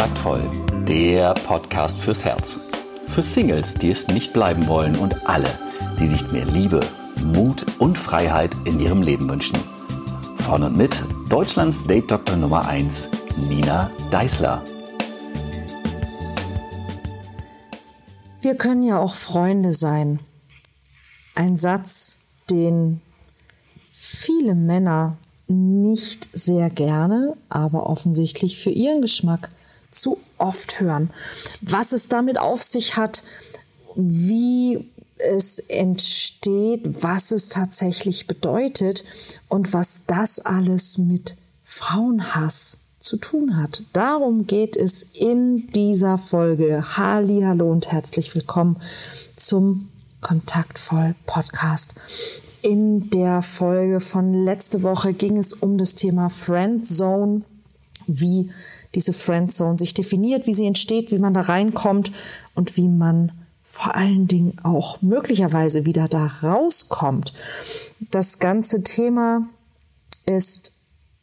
Kontaktvoll, der Podcast fürs Herz. Für Singles, die es nicht bleiben wollen und alle, die sich mehr Liebe, Mut und Freiheit in ihrem Leben wünschen. Von und mit Deutschlands Date Doktor Nummer 1, Nina Deißler. Wir können ja auch Freunde sein. Ein Satz, den viele Männer nicht sehr gerne, aber offensichtlich für ihren Geschmack zu oft hören. Was es damit auf sich hat, wie es entsteht, was es tatsächlich bedeutet und was das alles mit Frauenhass zu tun hat. Darum geht es in dieser Folge. Halli, hallo und herzlich willkommen zum Kontaktvoll Podcast. In der Folge von letzte Woche ging es um das Thema Friendzone, wie diese Friendzone sich definiert, wie sie entsteht, wie man da reinkommt und wie man vor allen Dingen auch möglicherweise wieder da rauskommt. Das ganze Thema ist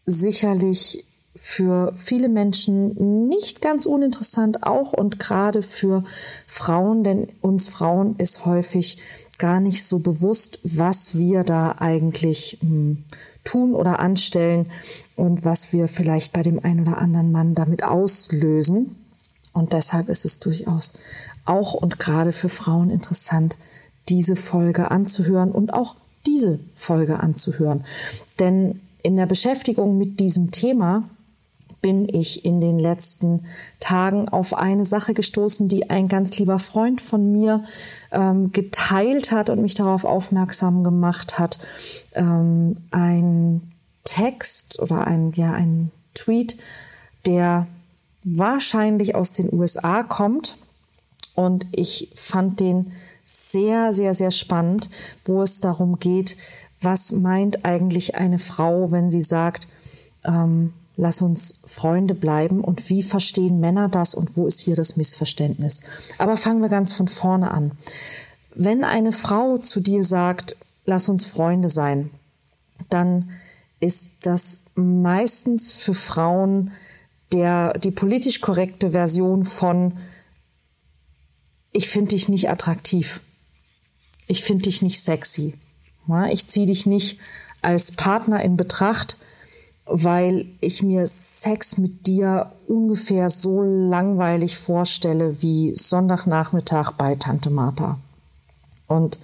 sicherlich für viele Menschen nicht ganz uninteressant, auch und gerade für Frauen, denn uns Frauen ist häufig gar nicht so bewusst, was wir da eigentlich hm, tun oder anstellen und was wir vielleicht bei dem einen oder anderen Mann damit auslösen. Und deshalb ist es durchaus auch und gerade für Frauen interessant, diese Folge anzuhören und auch diese Folge anzuhören. Denn in der Beschäftigung mit diesem Thema bin ich in den letzten Tagen auf eine Sache gestoßen, die ein ganz lieber Freund von mir ähm, geteilt hat und mich darauf aufmerksam gemacht hat. Ähm, ein Text oder ein, ja, ein Tweet, der wahrscheinlich aus den USA kommt. Und ich fand den sehr, sehr, sehr spannend, wo es darum geht, was meint eigentlich eine Frau, wenn sie sagt, ähm, lass uns Freunde bleiben und wie verstehen Männer das und wo ist hier das Missverständnis. Aber fangen wir ganz von vorne an. Wenn eine Frau zu dir sagt, lass uns Freunde sein, dann ist das meistens für Frauen der, die politisch korrekte Version von, ich finde dich nicht attraktiv. Ich finde dich nicht sexy. Ich ziehe dich nicht als Partner in Betracht, weil ich mir Sex mit dir ungefähr so langweilig vorstelle wie Sonntagnachmittag bei Tante Martha. Und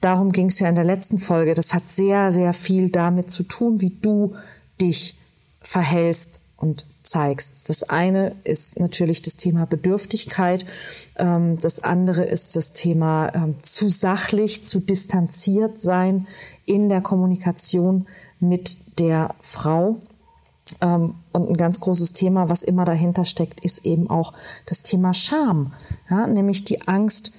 darum ging es ja in der letzten Folge. Das hat sehr, sehr viel damit zu tun, wie du dich verhältst und zeigst. Das eine ist natürlich das Thema Bedürftigkeit. Ähm, das andere ist das Thema ähm, zu sachlich, zu distanziert sein in der Kommunikation mit der Frau. Ähm, und ein ganz großes Thema, was immer dahinter steckt, ist eben auch das Thema Scham. Ja, nämlich die Angst,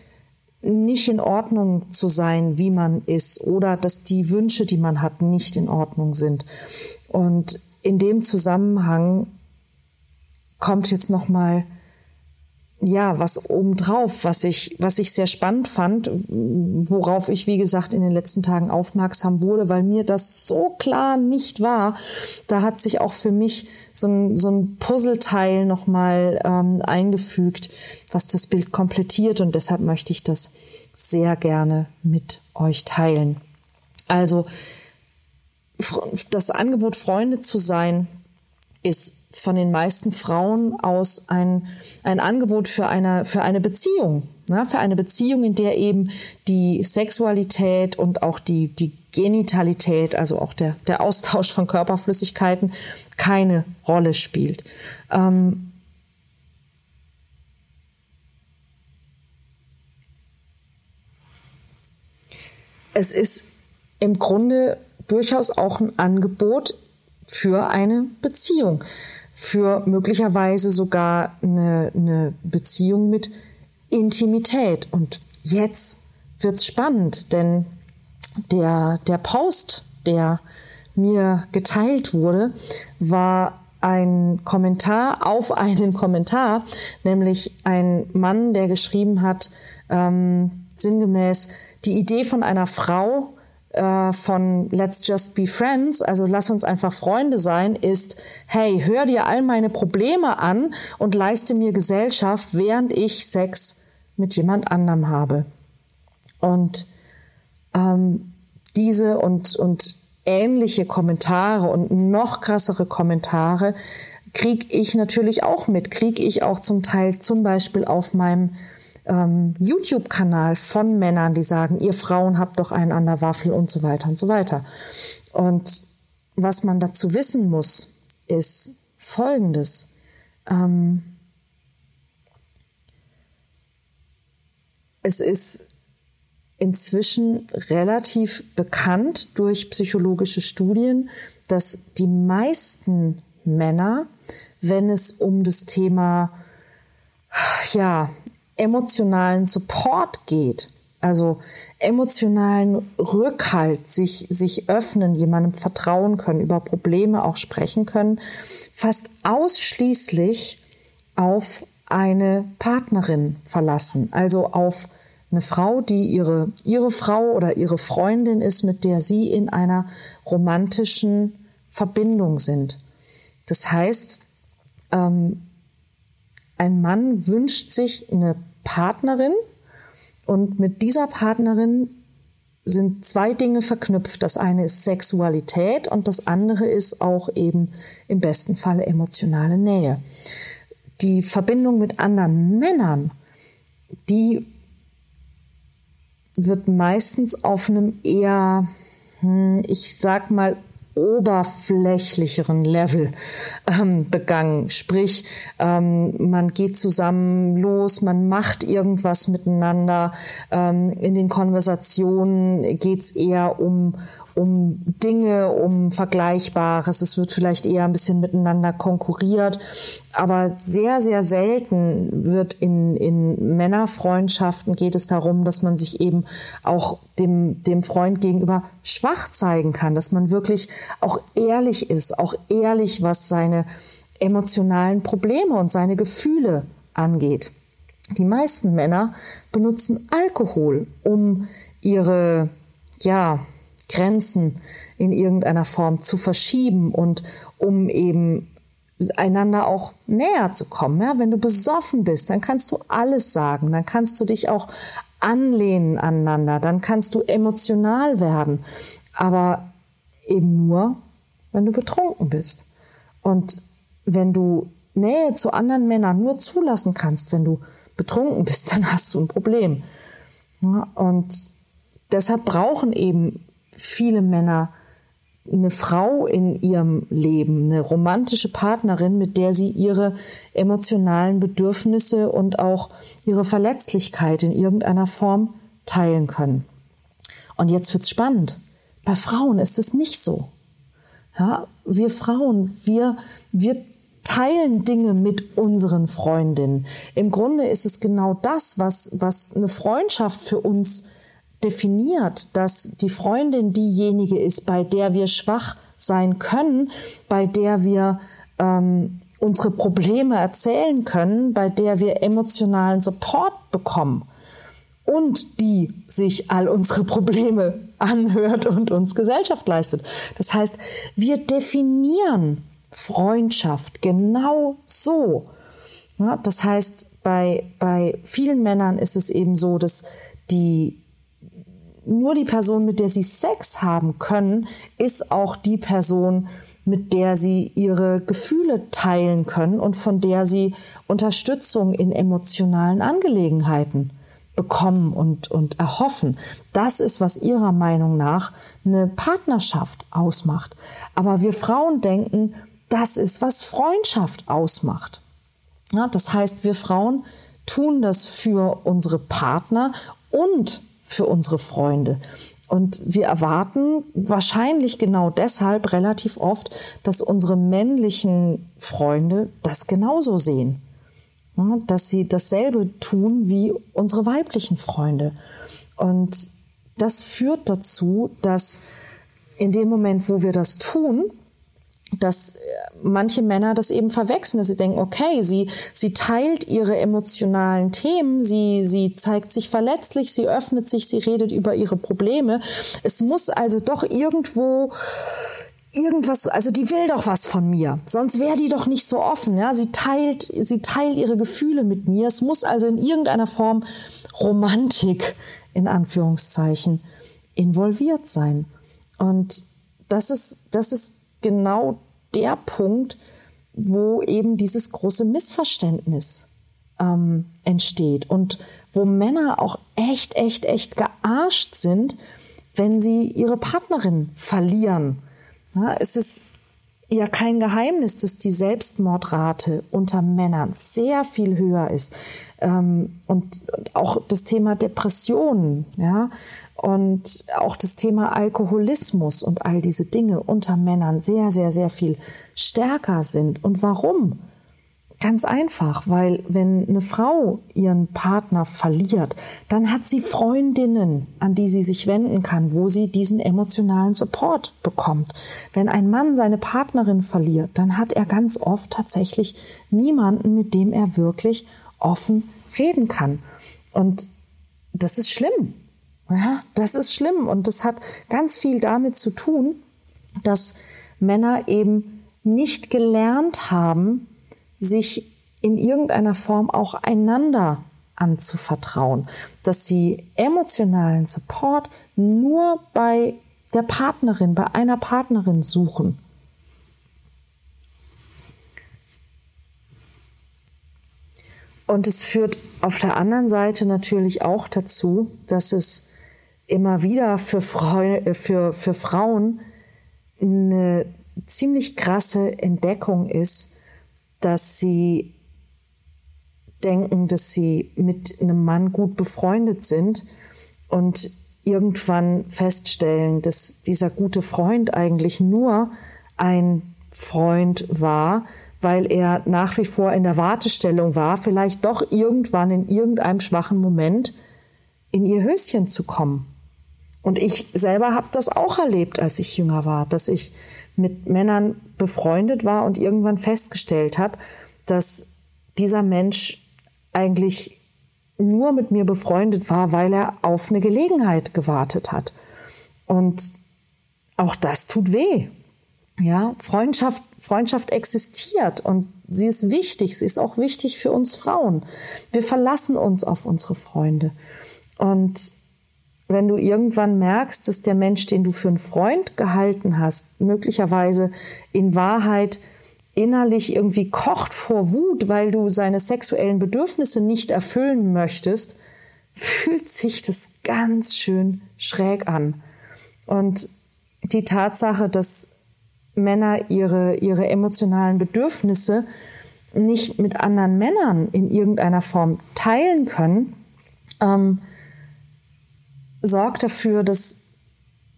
nicht in Ordnung zu sein, wie man ist, oder dass die Wünsche, die man hat, nicht in Ordnung sind. Und in dem Zusammenhang kommt jetzt noch mal ja, was obendrauf, was ich, was ich sehr spannend fand, worauf ich, wie gesagt, in den letzten Tagen aufmerksam wurde, weil mir das so klar nicht war. Da hat sich auch für mich so ein, so ein Puzzleteil nochmal ähm, eingefügt, was das Bild komplettiert und deshalb möchte ich das sehr gerne mit euch teilen. Also, das Angebot, Freunde zu sein, ist von den meisten Frauen aus ein, ein Angebot für eine, für eine Beziehung. Ne? Für eine Beziehung, in der eben die Sexualität und auch die, die Genitalität, also auch der, der Austausch von Körperflüssigkeiten, keine Rolle spielt. Ähm, es ist im Grunde durchaus auch ein Angebot für eine Beziehung für möglicherweise sogar eine, eine Beziehung mit Intimität. Und jetzt wird's spannend, denn der, der Post, der mir geteilt wurde, war ein Kommentar auf einen Kommentar, nämlich ein Mann, der geschrieben hat, ähm, sinngemäß, die Idee von einer Frau, äh, von Let's Just Be Friends, also lass uns einfach Freunde sein, ist, hey, hör dir all meine Probleme an und leiste mir Gesellschaft, während ich Sex mit jemand anderem habe. Und ähm, diese und, und ähnliche Kommentare und noch krassere Kommentare kriege ich natürlich auch mit, kriege ich auch zum Teil zum Beispiel auf meinem ähm, YouTube-Kanal von Männern, die sagen, ihr Frauen habt doch einen an der Waffel und so weiter und so weiter. Und was man dazu wissen muss, ist Folgendes. Ähm, es ist inzwischen relativ bekannt durch psychologische Studien, dass die meisten Männer, wenn es um das Thema ja, emotionalen Support geht, also emotionalen Rückhalt, sich, sich öffnen, jemandem vertrauen können, über Probleme auch sprechen können, fast ausschließlich auf eine Partnerin verlassen, also auf eine Frau, die ihre, ihre Frau oder ihre Freundin ist, mit der sie in einer romantischen Verbindung sind. Das heißt, ähm, ein Mann wünscht sich eine Partnerin und mit dieser Partnerin sind zwei Dinge verknüpft. Das eine ist Sexualität und das andere ist auch eben im besten Falle emotionale Nähe. Die Verbindung mit anderen Männern, die wird meistens auf einem eher, hm, ich sag mal, oberflächlicheren Level ähm, begangen. Sprich, ähm, man geht zusammen los, man macht irgendwas miteinander. Ähm, in den Konversationen geht's eher um, um Dinge, um Vergleichbares. Es wird vielleicht eher ein bisschen miteinander konkurriert. Aber sehr, sehr selten wird in, in Männerfreundschaften geht es darum, dass man sich eben auch dem, dem Freund gegenüber schwach zeigen kann, dass man wirklich auch ehrlich ist, auch ehrlich, was seine emotionalen Probleme und seine Gefühle angeht. Die meisten Männer benutzen Alkohol, um ihre, ja, Grenzen in irgendeiner Form zu verschieben und um eben einander auch näher zu kommen. Ja, wenn du besoffen bist, dann kannst du alles sagen, dann kannst du dich auch anlehnen aneinander, dann kannst du emotional werden, aber eben nur, wenn du betrunken bist. Und wenn du Nähe zu anderen Männern nur zulassen kannst, wenn du betrunken bist, dann hast du ein Problem. Ja, und deshalb brauchen eben viele Männer eine Frau in ihrem Leben, eine romantische Partnerin, mit der sie ihre emotionalen Bedürfnisse und auch ihre Verletzlichkeit in irgendeiner Form teilen können. Und jetzt wird's spannend. Bei Frauen ist es nicht so. Ja, wir Frauen, wir, wir teilen Dinge mit unseren Freundinnen. Im Grunde ist es genau das, was, was eine Freundschaft für uns definiert, dass die Freundin diejenige ist, bei der wir schwach sein können, bei der wir ähm, unsere Probleme erzählen können, bei der wir emotionalen Support bekommen und die sich all unsere Probleme anhört und uns Gesellschaft leistet. Das heißt, wir definieren Freundschaft genau so. Ja, das heißt, bei, bei vielen Männern ist es eben so, dass die nur die Person, mit der sie Sex haben können, ist auch die Person, mit der sie ihre Gefühle teilen können und von der sie Unterstützung in emotionalen Angelegenheiten bekommen und, und erhoffen. Das ist, was ihrer Meinung nach eine Partnerschaft ausmacht. Aber wir Frauen denken, das ist, was Freundschaft ausmacht. Ja, das heißt, wir Frauen tun das für unsere Partner und für unsere Freunde. Und wir erwarten wahrscheinlich genau deshalb relativ oft, dass unsere männlichen Freunde das genauso sehen. dass sie dasselbe tun wie unsere weiblichen Freunde. Und das führt dazu, dass in dem Moment, wo wir das tun, dass äh, manche Männer das eben verwechseln, dass sie denken, okay, sie, sie teilt ihre emotionalen Themen, sie, sie zeigt sich verletzlich, sie öffnet sich, sie redet über ihre Probleme. Es muss also doch irgendwo irgendwas, also die will doch was von mir, sonst wäre die doch nicht so offen, ja. Sie teilt, sie teilt ihre Gefühle mit mir. Es muss also in irgendeiner Form Romantik, in Anführungszeichen, involviert sein. Und das ist, das ist genau der Punkt, wo eben dieses große Missverständnis ähm, entsteht und wo Männer auch echt, echt, echt gearscht sind, wenn sie ihre Partnerin verlieren. Ja, es ist ja kein Geheimnis, dass die Selbstmordrate unter Männern sehr viel höher ist. Ähm, und auch das Thema Depressionen, ja, und auch das Thema Alkoholismus und all diese Dinge unter Männern sehr, sehr, sehr viel stärker sind. Und warum? Ganz einfach, weil wenn eine Frau ihren Partner verliert, dann hat sie Freundinnen, an die sie sich wenden kann, wo sie diesen emotionalen Support bekommt. Wenn ein Mann seine Partnerin verliert, dann hat er ganz oft tatsächlich niemanden, mit dem er wirklich offen reden kann. Und das ist schlimm. Ja, das ist schlimm und das hat ganz viel damit zu tun, dass Männer eben nicht gelernt haben, sich in irgendeiner Form auch einander anzuvertrauen, dass sie emotionalen Support nur bei der Partnerin, bei einer Partnerin suchen. Und es führt auf der anderen Seite natürlich auch dazu, dass es immer wieder für, Freu äh, für, für Frauen eine ziemlich krasse Entdeckung ist, dass sie denken, dass sie mit einem Mann gut befreundet sind und irgendwann feststellen, dass dieser gute Freund eigentlich nur ein Freund war, weil er nach wie vor in der Wartestellung war, vielleicht doch irgendwann in irgendeinem schwachen Moment in ihr Höschen zu kommen. Und ich selber habe das auch erlebt, als ich jünger war, dass ich mit Männern befreundet war und irgendwann festgestellt habe, dass dieser Mensch eigentlich nur mit mir befreundet war, weil er auf eine Gelegenheit gewartet hat. Und auch das tut weh. Ja, Freundschaft, Freundschaft existiert und sie ist wichtig. Sie ist auch wichtig für uns Frauen. Wir verlassen uns auf unsere Freunde. Und wenn du irgendwann merkst, dass der Mensch, den du für einen Freund gehalten hast, möglicherweise in Wahrheit innerlich irgendwie kocht vor Wut, weil du seine sexuellen Bedürfnisse nicht erfüllen möchtest, fühlt sich das ganz schön schräg an. Und die Tatsache, dass Männer ihre, ihre emotionalen Bedürfnisse nicht mit anderen Männern in irgendeiner Form teilen können, ähm, sorgt dafür, dass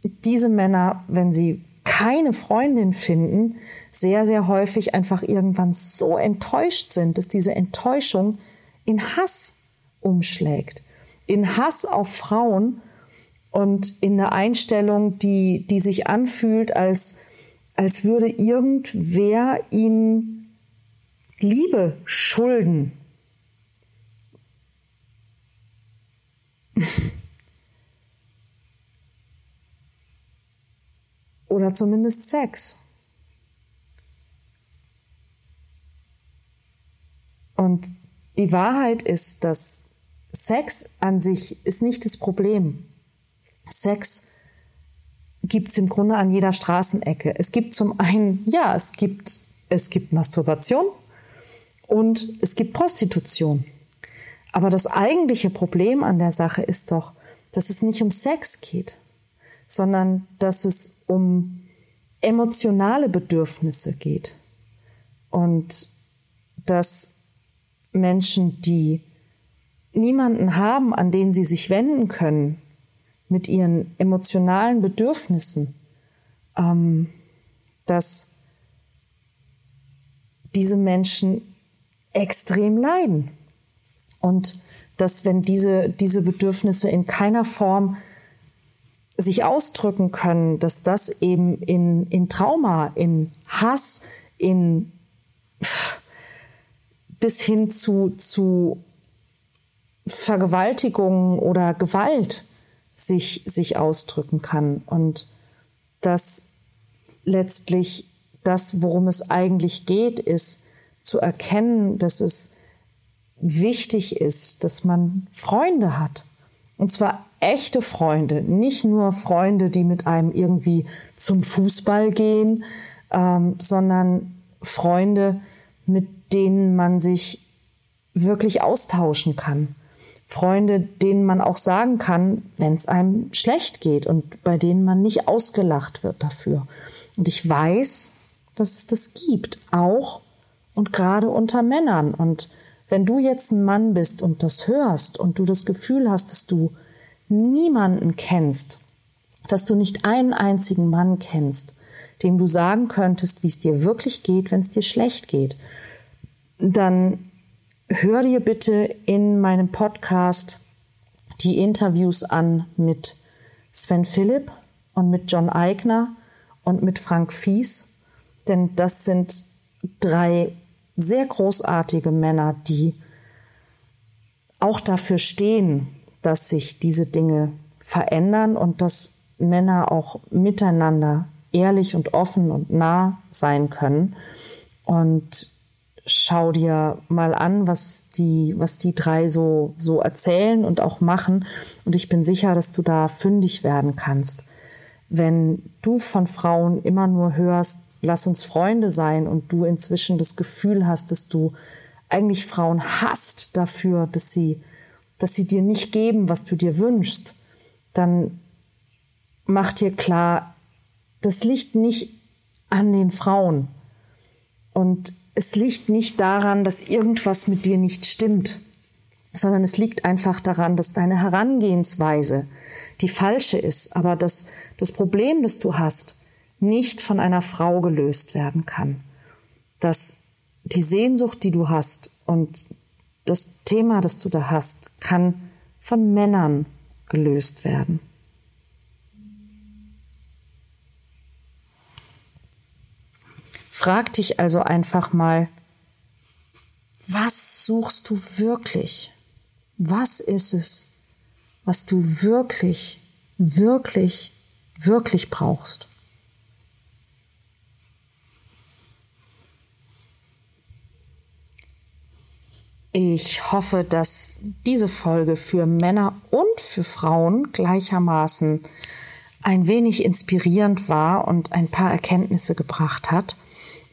diese Männer, wenn sie keine Freundin finden, sehr, sehr häufig einfach irgendwann so enttäuscht sind, dass diese Enttäuschung in Hass umschlägt. In Hass auf Frauen und in eine Einstellung, die, die sich anfühlt, als, als würde irgendwer ihnen Liebe schulden. oder zumindest Sex. Und die Wahrheit ist, dass Sex an sich ist nicht das Problem. Sex gibt es im Grunde an jeder Straßenecke. Es gibt zum einen, ja, es gibt, es gibt Masturbation und es gibt Prostitution. Aber das eigentliche Problem an der Sache ist doch, dass es nicht um Sex geht sondern dass es um emotionale Bedürfnisse geht und dass Menschen, die niemanden haben, an den sie sich wenden können mit ihren emotionalen Bedürfnissen, ähm, dass diese Menschen extrem leiden. Und dass wenn diese, diese Bedürfnisse in keiner Form sich ausdrücken können, dass das eben in, in Trauma, in Hass, in bis hin zu, zu Vergewaltigungen oder Gewalt sich, sich ausdrücken kann. Und dass letztlich das, worum es eigentlich geht, ist zu erkennen, dass es wichtig ist, dass man Freunde hat. Und zwar echte Freunde, nicht nur Freunde, die mit einem irgendwie zum Fußball gehen, ähm, sondern Freunde, mit denen man sich wirklich austauschen kann. Freunde, denen man auch sagen kann, wenn es einem schlecht geht und bei denen man nicht ausgelacht wird dafür. Und ich weiß, dass es das gibt, auch und gerade unter Männern. Und wenn du jetzt ein Mann bist und das hörst und du das Gefühl hast, dass du niemanden kennst, dass du nicht einen einzigen Mann kennst, dem du sagen könntest, wie es dir wirklich geht, wenn es dir schlecht geht, dann hör dir bitte in meinem Podcast die Interviews an mit Sven Philipp und mit John Eigner und mit Frank Fies, denn das sind drei sehr großartige Männer, die auch dafür stehen, dass sich diese Dinge verändern und dass Männer auch miteinander ehrlich und offen und nah sein können. Und schau dir mal an, was die, was die drei so, so erzählen und auch machen. Und ich bin sicher, dass du da fündig werden kannst. Wenn du von Frauen immer nur hörst, lass uns Freunde sein und du inzwischen das Gefühl hast, dass du eigentlich Frauen hasst dafür, dass sie, dass sie dir nicht geben, was du dir wünschst, dann mach dir klar, das liegt nicht an den Frauen. Und es liegt nicht daran, dass irgendwas mit dir nicht stimmt, sondern es liegt einfach daran, dass deine Herangehensweise die falsche ist, aber dass das Problem, das du hast, nicht von einer Frau gelöst werden kann. Dass die Sehnsucht, die du hast und das Thema, das du da hast, kann von Männern gelöst werden. Frag dich also einfach mal, was suchst du wirklich? Was ist es, was du wirklich, wirklich, wirklich brauchst? Ich hoffe, dass diese Folge für Männer und für Frauen gleichermaßen ein wenig inspirierend war und ein paar Erkenntnisse gebracht hat.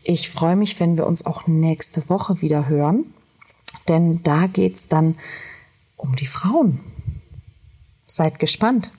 Ich freue mich, wenn wir uns auch nächste Woche wieder hören, denn da geht's dann um die Frauen. Seid gespannt.